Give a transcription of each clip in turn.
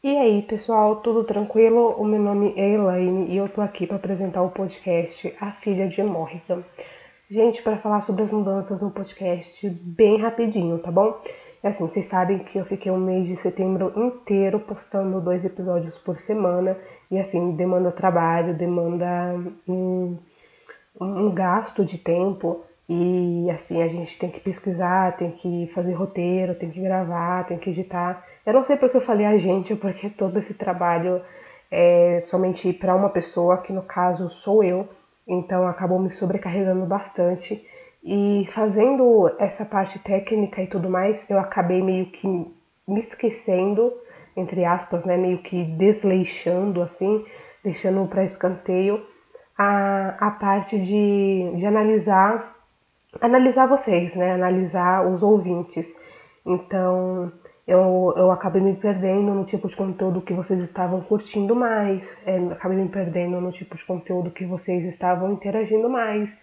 E aí, pessoal, tudo tranquilo? O meu nome é Elaine e eu tô aqui para apresentar o podcast A Filha de Morrigan. Gente, para falar sobre as mudanças no podcast bem rapidinho, tá bom? É assim, vocês sabem que eu fiquei um mês de setembro inteiro postando dois episódios por semana e assim, demanda trabalho, demanda um, um gasto de tempo e assim, a gente tem que pesquisar, tem que fazer roteiro, tem que gravar, tem que editar. Eu não sei porque eu falei a gente, porque todo esse trabalho é somente para uma pessoa, que no caso sou eu, então acabou me sobrecarregando bastante. E fazendo essa parte técnica e tudo mais, eu acabei meio que me esquecendo, entre aspas, né, meio que desleixando assim, deixando para escanteio a, a parte de, de analisar analisar vocês, né, analisar os ouvintes. Então, eu, eu acabei me perdendo no tipo de conteúdo que vocês estavam curtindo mais, é, acabei me perdendo no tipo de conteúdo que vocês estavam interagindo mais.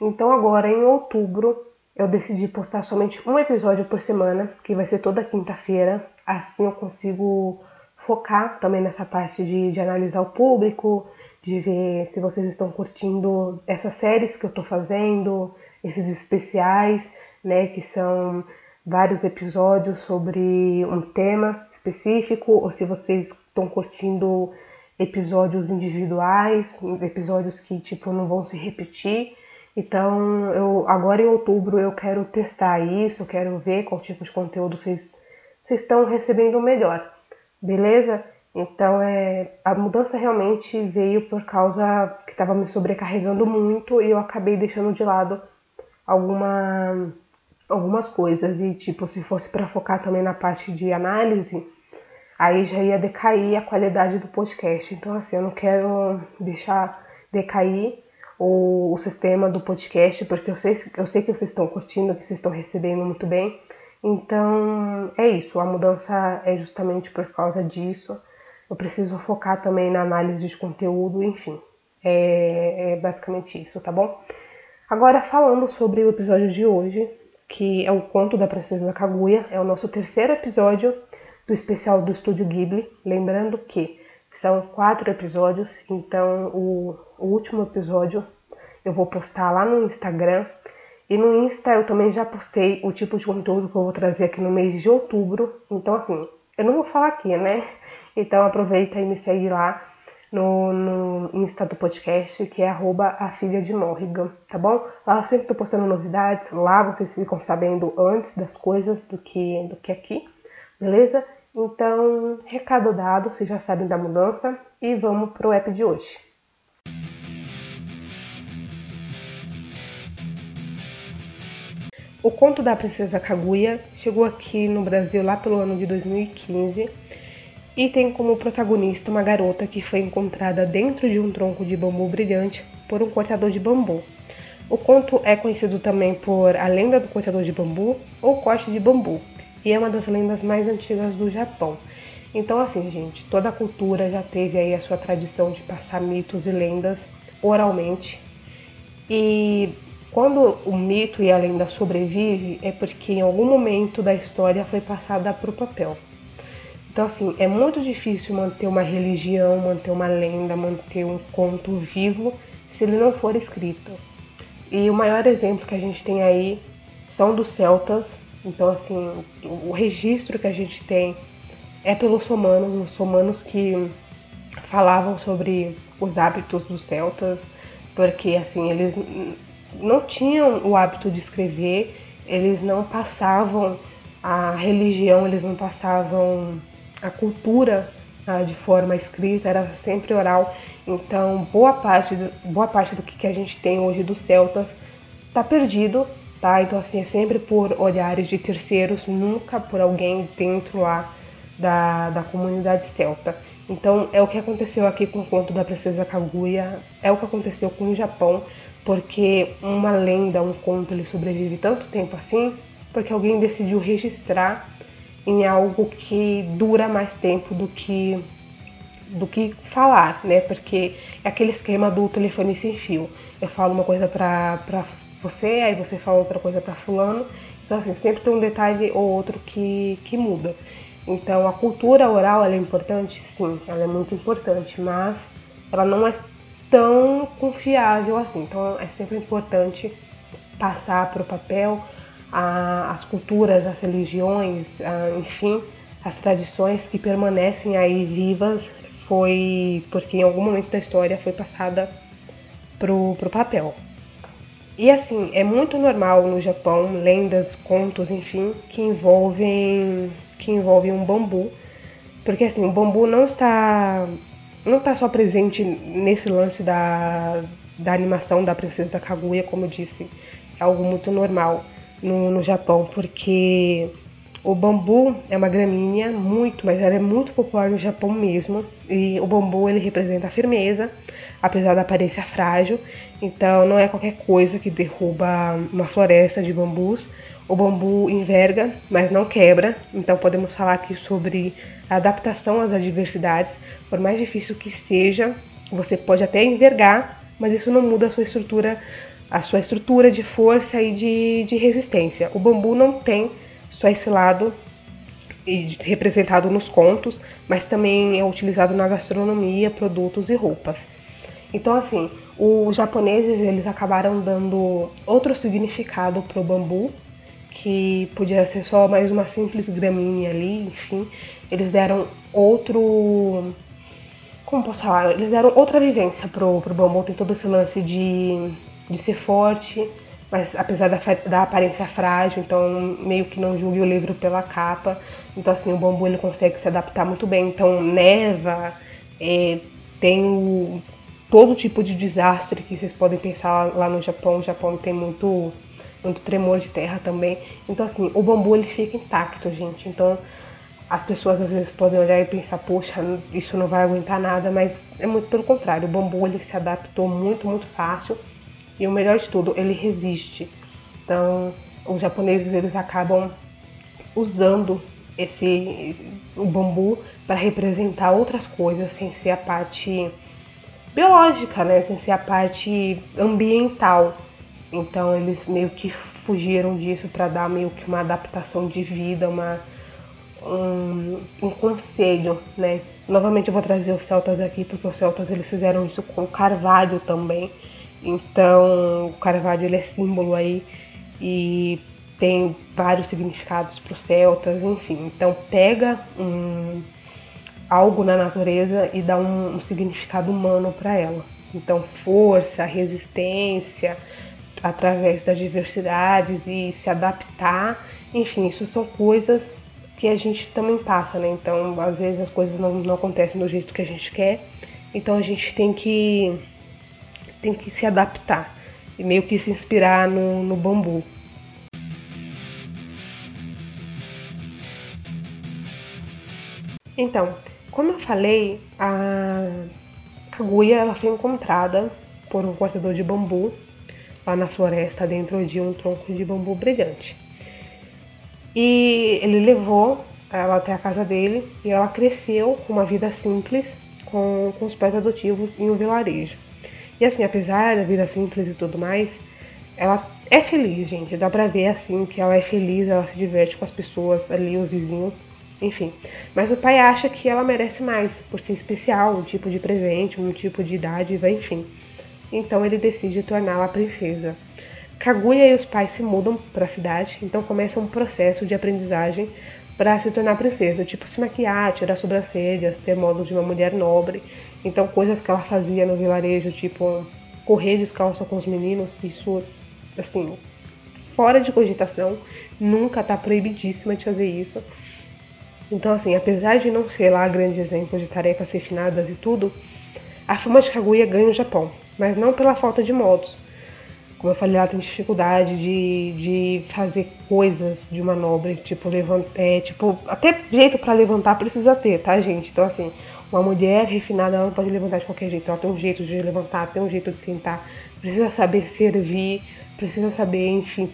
Então agora em outubro eu decidi postar somente um episódio por semana, que vai ser toda quinta-feira. Assim eu consigo focar também nessa parte de, de analisar o público, de ver se vocês estão curtindo essas séries que eu tô fazendo, esses especiais, né, que são vários episódios sobre um tema específico, ou se vocês estão curtindo episódios individuais, episódios que tipo não vão se repetir. Então, eu agora em outubro eu quero testar isso, eu quero ver qual tipo de conteúdo vocês, vocês estão recebendo melhor. Beleza? Então, é, a mudança realmente veio por causa que estava me sobrecarregando muito e eu acabei deixando de lado alguma algumas coisas e tipo se fosse para focar também na parte de análise, aí já ia decair a qualidade do podcast. Então assim, eu não quero deixar decair o, o sistema do podcast porque eu sei eu sei que vocês estão curtindo, que vocês estão recebendo muito bem. Então é isso, a mudança é justamente por causa disso. Eu preciso focar também na análise de conteúdo, enfim. É, é basicamente isso, tá bom? Agora falando sobre o episódio de hoje, que é o conto da Princesa Kaguya, é o nosso terceiro episódio do especial do Estúdio Ghibli. Lembrando que são quatro episódios, então o, o último episódio eu vou postar lá no Instagram. E no Insta eu também já postei o tipo de conteúdo que eu vou trazer aqui no mês de outubro. Então, assim, eu não vou falar aqui, né? Então aproveita e me segue lá no, no Insta do podcast, que é arroba a filha de Morrigan, tá bom? Lá eu sempre tô postando novidades, lá vocês ficam sabendo antes das coisas do que, do que aqui, beleza? Então, recado dado, vocês já sabem da mudança e vamos pro app de hoje. O conto da Princesa Kaguya chegou aqui no Brasil lá pelo ano de 2015 e tem como protagonista uma garota que foi encontrada dentro de um tronco de bambu brilhante por um cortador de bambu. O conto é conhecido também por A Lenda do Cortador de Bambu ou Corte de Bambu, e é uma das lendas mais antigas do Japão. Então, assim, gente, toda a cultura já teve aí a sua tradição de passar mitos e lendas oralmente. E quando o mito e a lenda sobrevivem, é porque em algum momento da história foi passada para o papel. Então, assim, é muito difícil manter uma religião, manter uma lenda, manter um conto vivo se ele não for escrito. E o maior exemplo que a gente tem aí são dos celtas. Então, assim, o registro que a gente tem é pelos romanos, os romanos que falavam sobre os hábitos dos celtas, porque, assim, eles não tinham o hábito de escrever, eles não passavam a religião, eles não passavam a cultura ah, de forma escrita era sempre oral. Então, boa parte do, boa parte do que a gente tem hoje dos celtas está perdido, tá? Então, assim, é sempre por olhares de terceiros, nunca por alguém dentro lá da, da comunidade celta. Então, é o que aconteceu aqui com o conto da Princesa Kaguya, é o que aconteceu com o Japão, porque uma lenda, um conto, ele sobrevive tanto tempo assim, porque alguém decidiu registrar em algo que dura mais tempo do que do que falar, né? Porque é aquele esquema do telefone sem fio. Eu falo uma coisa pra, pra você, aí você fala outra coisa pra fulano. Então assim, sempre tem um detalhe ou outro que, que muda. Então a cultura oral é importante? Sim, ela é muito importante, mas ela não é tão confiável assim. Então é sempre importante passar para o papel a, as culturas, as religiões, a, enfim, as tradições que permanecem aí vivas foi porque em algum momento da história foi passada pro, pro papel. E assim, é muito normal no Japão lendas, contos, enfim, que envolvem que envolvem um bambu, porque assim, o bambu não está não está só presente nesse lance da, da animação da princesa Kaguya, como eu disse, é algo muito normal no, no Japão, porque o bambu é uma gramínea muito, mas ela é muito popular no Japão mesmo. E o bambu ele representa a firmeza, apesar da aparência frágil. Então não é qualquer coisa que derruba uma floresta de bambus. O bambu enverga, mas não quebra. Então podemos falar aqui sobre a adaptação às adversidades. Por mais difícil que seja, você pode até envergar, mas isso não muda a sua estrutura, a sua estrutura de força e de, de resistência. O bambu não tem só esse lado representado nos contos, mas também é utilizado na gastronomia, produtos e roupas. Então, assim, os japoneses eles acabaram dando outro significado para o bambu, que podia ser só mais uma simples gramínea ali, enfim, eles deram outro, como posso falar, eles deram outra vivência pro, pro bambu, tem todo esse lance de, de ser forte, mas apesar da, da aparência frágil, então meio que não julgue o livro pela capa. Então assim, o bambu ele consegue se adaptar muito bem. Então neva, é, tem o, todo tipo de desastre que vocês podem pensar lá no Japão. O Japão tem muito, muito tremor de terra também. Então assim, o bambu ele fica intacto, gente. Então as pessoas às vezes podem olhar e pensar, poxa, isso não vai aguentar nada, mas é muito pelo contrário. O bambu ele se adaptou muito, muito fácil e o melhor de tudo, ele resiste. Então, os japoneses eles acabam usando esse o bambu para representar outras coisas sem ser a parte biológica, né? Sem ser a parte ambiental. Então eles meio que fugiram disso para dar meio que uma adaptação de vida, uma um, um conselho, né? Novamente eu vou trazer os celtas aqui porque os celtas eles fizeram isso com carvalho também. Então, o Carvalho ele é símbolo aí e tem vários significados para os celtas, enfim. Então, pega um, algo na natureza e dá um, um significado humano para ela. Então, força, resistência, através das diversidades e se adaptar, enfim, isso são coisas que a gente também passa, né? Então, às vezes as coisas não, não acontecem do jeito que a gente quer, então a gente tem que tem que se adaptar e meio que se inspirar no, no bambu. Então, como eu falei, a Kaguya ela foi encontrada por um cortador de bambu lá na floresta dentro de um tronco de bambu brilhante. E ele levou ela até a casa dele e ela cresceu com uma vida simples com, com os pais adotivos em um vilarejo. E assim, apesar da vida simples e tudo mais, ela é feliz, gente. Dá pra ver assim que ela é feliz, ela se diverte com as pessoas ali, os vizinhos, enfim. Mas o pai acha que ela merece mais, por ser especial, um tipo de presente, um tipo de dádiva, enfim. Então ele decide torná-la princesa. Kaguya e os pais se mudam para a cidade, então começa um processo de aprendizagem para se tornar princesa, tipo se maquiar, tirar sobrancelhas, ter modo de uma mulher nobre. Então, coisas que ela fazia no vilarejo, tipo correr descalço com os meninos, isso, assim, fora de cogitação, nunca tá proibidíssima de fazer isso. Então, assim, apesar de não ser lá grande exemplo de tarefas refinadas e tudo, a fama de Kaguya ganha o Japão, mas não pela falta de modos. Como eu falei, ela tem dificuldade de, de fazer coisas de manobra, tipo, levantar, é, tipo, até jeito para levantar precisa ter, tá, gente? Então, assim, uma mulher refinada ela não pode levantar de qualquer jeito, ela tem um jeito de levantar, tem um jeito de sentar, precisa saber servir, precisa saber, enfim,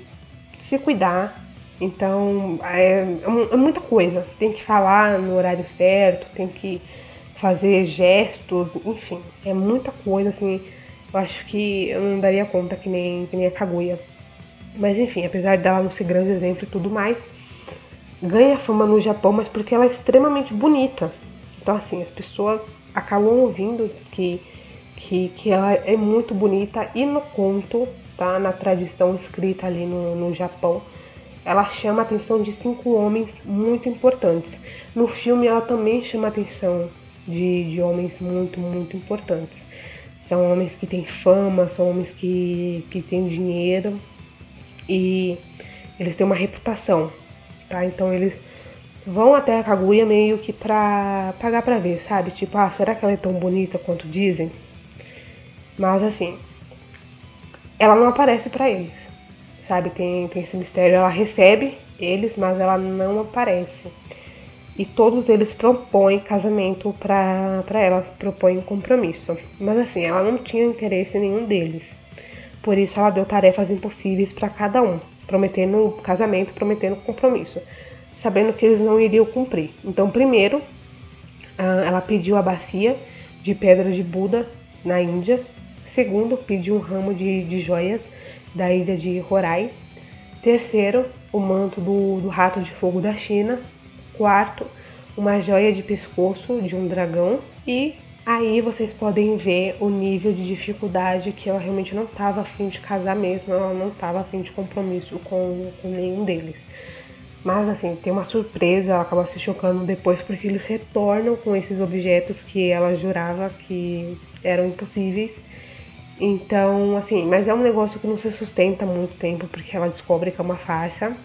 se cuidar. Então é, é muita coisa. Tem que falar no horário certo, tem que fazer gestos, enfim, é muita coisa assim. Eu acho que eu não daria conta que nem, que nem a Kaguya. Mas enfim, apesar dela não ser grande exemplo e tudo mais, ganha fama no Japão, mas porque ela é extremamente bonita. Então, assim, as pessoas acabam ouvindo que, que, que ela é muito bonita e no conto, tá? Na tradição escrita ali no, no Japão, ela chama a atenção de cinco homens muito importantes. No filme, ela também chama a atenção de, de homens muito, muito importantes. São homens que têm fama, são homens que, que têm dinheiro e eles têm uma reputação, tá? Então eles vão até a Kaguya meio que pra pagar pra ver, sabe? Tipo, ah, será que ela é tão bonita quanto dizem? Mas assim, ela não aparece para eles, sabe? Tem, tem esse mistério. Ela recebe eles, mas ela não aparece. E todos eles propõem casamento pra, pra ela, propõem compromisso. Mas assim, ela não tinha interesse em nenhum deles. Por isso ela deu tarefas impossíveis para cada um, prometendo casamento, prometendo compromisso sabendo que eles não iriam cumprir. Então, primeiro, ela pediu a bacia de pedra de Buda na Índia. Segundo, pediu um ramo de, de joias da ilha de Horai. Terceiro, o manto do, do rato de fogo da China. Quarto, uma joia de pescoço de um dragão. E aí vocês podem ver o nível de dificuldade que ela realmente não estava afim de casar mesmo, ela não estava afim de compromisso com, com nenhum deles. Mas assim, tem uma surpresa, ela acaba se chocando depois porque eles retornam com esses objetos que ela jurava que eram impossíveis. Então, assim, mas é um negócio que não se sustenta muito tempo porque ela descobre que é uma farsa.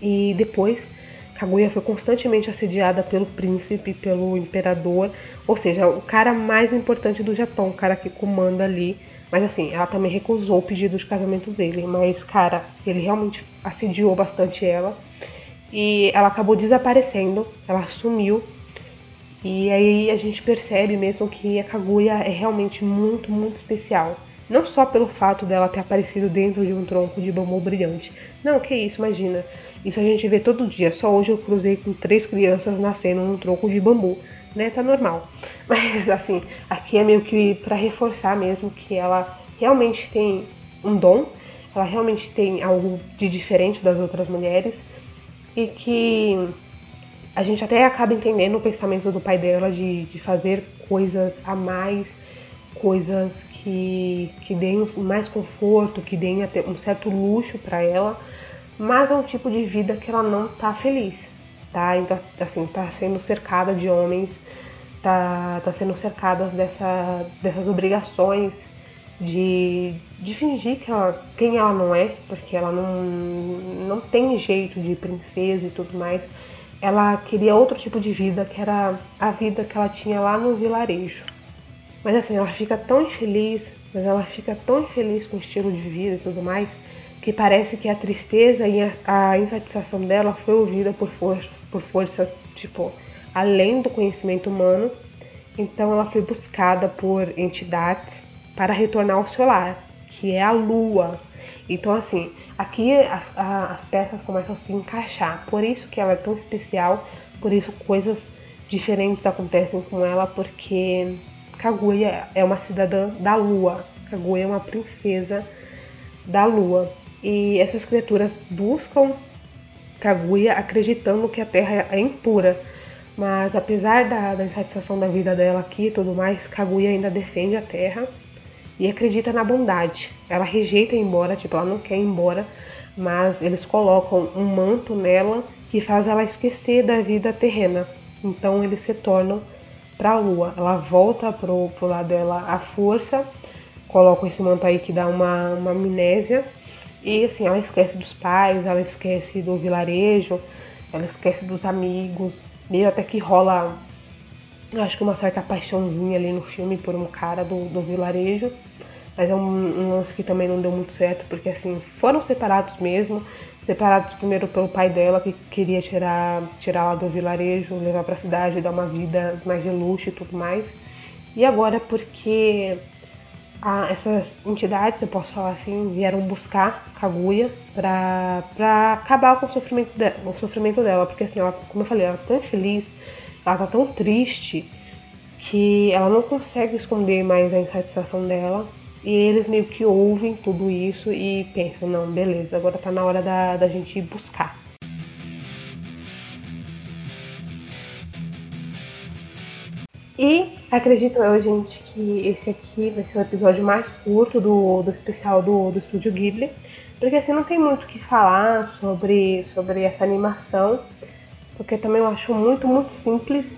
E depois, Kaguya foi constantemente assediada pelo príncipe, pelo imperador, ou seja, o cara mais importante do Japão, o cara que comanda ali. Mas assim, ela também recusou o pedido de casamento dele. Mas, cara, ele realmente assediou bastante ela e ela acabou desaparecendo, ela sumiu. E aí a gente percebe mesmo que a Kaguya é realmente muito, muito especial. Não só pelo fato dela ter aparecido dentro de um tronco de bambu brilhante. Não, que isso, imagina. Isso a gente vê todo dia. Só hoje eu cruzei com três crianças nascendo num tronco de bambu. Né, tá normal. Mas assim, aqui é meio que para reforçar mesmo que ela realmente tem um dom, ela realmente tem algo de diferente das outras mulheres e que a gente até acaba entendendo o pensamento do pai dela de, de fazer coisas a mais, coisas que, que deem mais conforto, que deem até um certo luxo para ela, mas é um tipo de vida que ela não tá feliz, tá? Então, assim, tá sendo cercada de homens, tá, tá sendo cercada dessa, dessas obrigações de, de fingir que ela, quem ela não é, porque ela não, não tem jeito de princesa e tudo mais. Ela queria outro tipo de vida, que era a vida que ela tinha lá no vilarejo. Mas assim, ela fica tão infeliz, mas ela fica tão infeliz com o estilo de vida e tudo mais, que parece que a tristeza e a, a dela foi ouvida por, for, por forças, tipo, além do conhecimento humano. Então ela foi buscada por entidades para retornar ao seu lar, que é a lua. Então, assim, aqui as, as peças começam a se encaixar. Por isso que ela é tão especial, por isso coisas diferentes acontecem com ela, porque Kaguya é uma cidadã da lua. Kaguya é uma princesa da lua. E essas criaturas buscam Kaguya acreditando que a terra é impura. Mas apesar da, da insatisfação da vida dela aqui e tudo mais, Kaguya ainda defende a terra e acredita na bondade. Ela rejeita ir embora, tipo, ela não quer ir embora, mas eles colocam um manto nela que faz ela esquecer da vida terrena. Então eles se tornam para a lua. Ela volta pro, pro lado dela à força, colocam esse manto aí que dá uma, uma amnésia. E assim, ela esquece dos pais, ela esquece do vilarejo, ela esquece dos amigos, meio até que rola acho que uma certa paixãozinha ali no filme por um cara do, do vilarejo. Mas é um, um, lance que também não deu muito certo, porque assim, foram separados mesmo. Separados primeiro pelo pai dela, que queria tirar, tirar ela do vilarejo, levar pra cidade, dar uma vida mais de luxo e tudo mais. E agora porque a, essas entidades, eu posso falar assim, vieram buscar Kaguya pra, pra acabar com o sofrimento, de, o sofrimento dela. Porque assim, ela, como eu falei, ela é tão feliz ela tá tão triste que ela não consegue esconder mais a insatisfação dela. E eles meio que ouvem tudo isso e pensam, não, beleza, agora tá na hora da, da gente ir buscar. E acredito eu, gente, que esse aqui vai ser o episódio mais curto do, do especial do, do Estúdio Ghibli. Porque assim não tem muito o que falar sobre, sobre essa animação. Porque também eu acho muito, muito simples.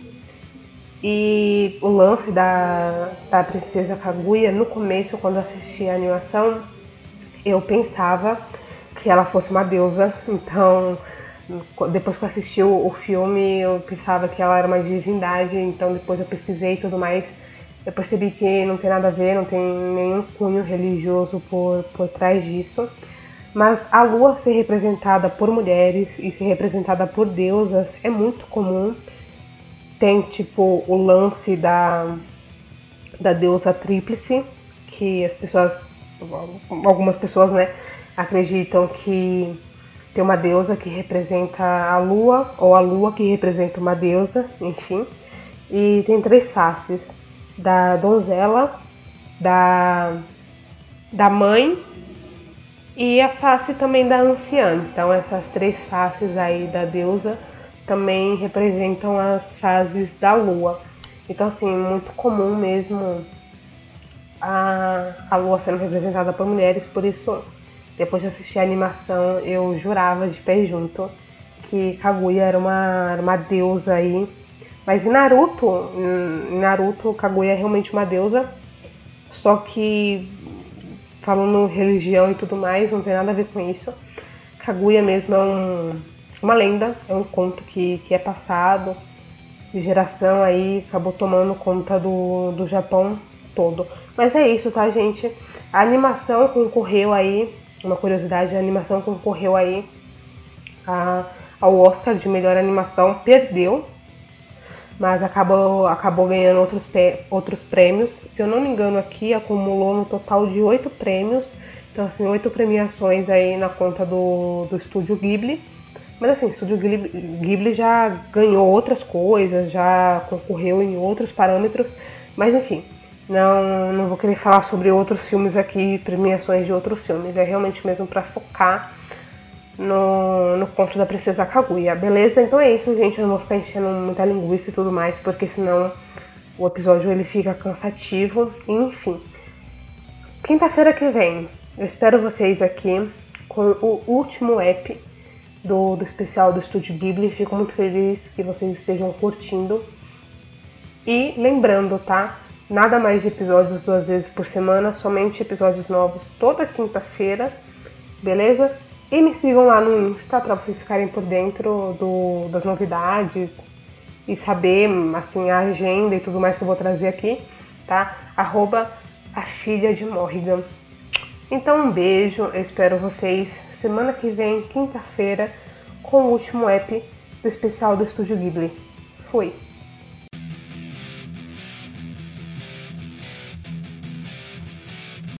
E o lance da, da Princesa Kaguya, no começo, quando assisti a animação, eu pensava que ela fosse uma deusa. Então depois que eu assisti o, o, filme, eu pensava que ela era uma divindade, então depois eu pesquisei e tudo mais. Eu percebi que não tem nada a ver, não tem nenhum cunho religioso por, por trás disso. Mas a lua ser representada por mulheres e ser representada por deusas é muito comum. Tem tipo o lance da, da deusa tríplice, que as pessoas, algumas pessoas, né, acreditam que tem uma deusa que representa a lua, ou a lua que representa uma deusa, enfim. E tem três faces: da donzela, da, da mãe e a face também da anciã. Então, essas três faces aí da deusa também representam as fases da lua. Então, assim, muito comum mesmo a, a lua sendo representada por mulheres, por isso depois de assistir a animação, eu jurava de pé junto que Kaguya era uma, uma deusa aí. Mas em Naruto, em Naruto, Kaguya é realmente uma deusa. Só que, falando religião e tudo mais, não tem nada a ver com isso. Kaguya mesmo é um, uma lenda, é um conto que, que é passado de geração aí, acabou tomando conta do, do Japão todo. Mas é isso, tá, gente? A animação concorreu aí uma curiosidade, a animação concorreu aí a, ao Oscar de melhor animação, perdeu, mas acabou, acabou ganhando outros, outros prêmios. Se eu não me engano aqui, acumulou no total de oito prêmios, então assim, oito premiações aí na conta do, do estúdio Ghibli. Mas assim, o estúdio Ghibli, Ghibli já ganhou outras coisas, já concorreu em outros parâmetros, mas enfim, não, não vou querer falar sobre outros filmes aqui, premiações de outros filmes. É realmente mesmo para focar no, no conto da Princesa Kaguya, beleza? Então é isso, gente. Eu não vou ficar enchendo muita linguiça e tudo mais, porque senão o episódio ele fica cansativo. Enfim, quinta-feira que vem, eu espero vocês aqui com o último app do, do especial do Estúdio Ghibli. Fico muito feliz que vocês estejam curtindo. E lembrando, tá? Nada mais de episódios duas vezes por semana, somente episódios novos toda quinta-feira, beleza? E me sigam lá no Insta para vocês ficarem por dentro do, das novidades e saber assim a agenda e tudo mais que eu vou trazer aqui, tá? Arroba a filha de Morrigan. Então um beijo, eu espero vocês semana que vem, quinta-feira, com o último app do especial do Estúdio Ghibli. Fui!